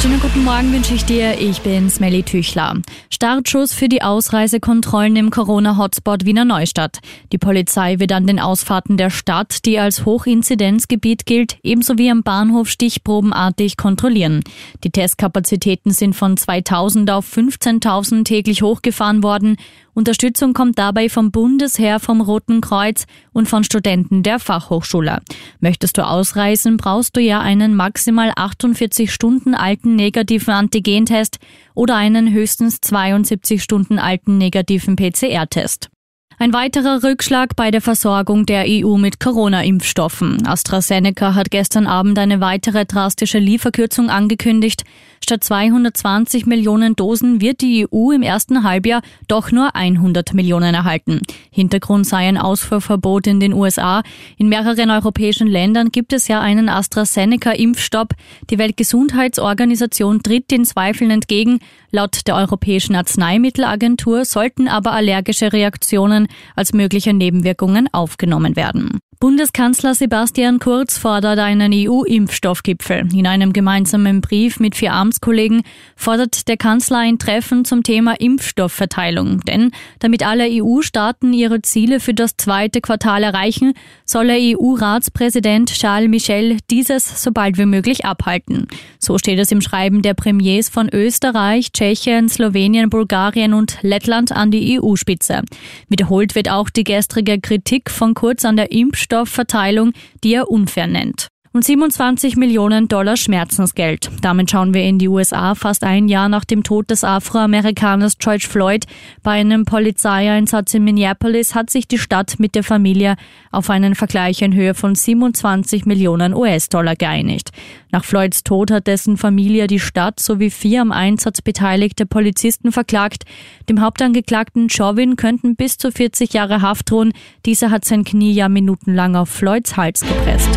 Schönen guten Morgen wünsche ich dir. Ich bin Smelly Tüchler. Startschuss für die Ausreisekontrollen im Corona-Hotspot Wiener Neustadt. Die Polizei wird an den Ausfahrten der Stadt, die als Hochinzidenzgebiet gilt, ebenso wie am Bahnhof stichprobenartig kontrollieren. Die Testkapazitäten sind von 2000 auf 15.000 täglich hochgefahren worden. Unterstützung kommt dabei vom Bundesheer, vom Roten Kreuz und von Studenten der Fachhochschule. Möchtest du ausreisen, brauchst du ja einen maximal 48 Stunden alten negativen Antigentest oder einen höchstens 72 Stunden alten negativen PCR-Test. Ein weiterer Rückschlag bei der Versorgung der EU mit Corona-Impfstoffen. AstraZeneca hat gestern Abend eine weitere drastische Lieferkürzung angekündigt. Statt 220 Millionen Dosen wird die EU im ersten Halbjahr doch nur 100 Millionen erhalten. Hintergrund sei ein Ausfuhrverbot in den USA. In mehreren europäischen Ländern gibt es ja einen AstraZeneca-Impfstopp. Die Weltgesundheitsorganisation tritt den Zweifeln entgegen. Laut der Europäischen Arzneimittelagentur sollten aber allergische Reaktionen als mögliche Nebenwirkungen aufgenommen werden. Bundeskanzler Sebastian Kurz fordert einen EU-Impfstoffgipfel. In einem gemeinsamen Brief mit vier Amtskollegen fordert der Kanzler ein Treffen zum Thema Impfstoffverteilung. Denn damit alle EU-Staaten ihre Ziele für das zweite Quartal erreichen, soll der EU-Ratspräsident Charles Michel dieses so bald wie möglich abhalten. So steht es im Schreiben der Premiers von Österreich, Tschechien, Slowenien, Bulgarien und Lettland an die EU-Spitze. Wiederholt wird auch die gestrige Kritik von Kurz an der Impfstoff Impfstoffverteilung, die er unfair nennt und 27 Millionen Dollar Schmerzensgeld. Damit schauen wir in die USA fast ein Jahr nach dem Tod des Afroamerikaners George Floyd. Bei einem Polizeieinsatz in Minneapolis hat sich die Stadt mit der Familie auf einen Vergleich in Höhe von 27 Millionen US-Dollar geeinigt. Nach Floyds Tod hat dessen Familie die Stadt sowie vier am Einsatz beteiligte Polizisten verklagt. Dem Hauptangeklagten Chauvin könnten bis zu 40 Jahre Haft drohen. Dieser hat sein Knie ja minutenlang auf Floyds Hals gepresst.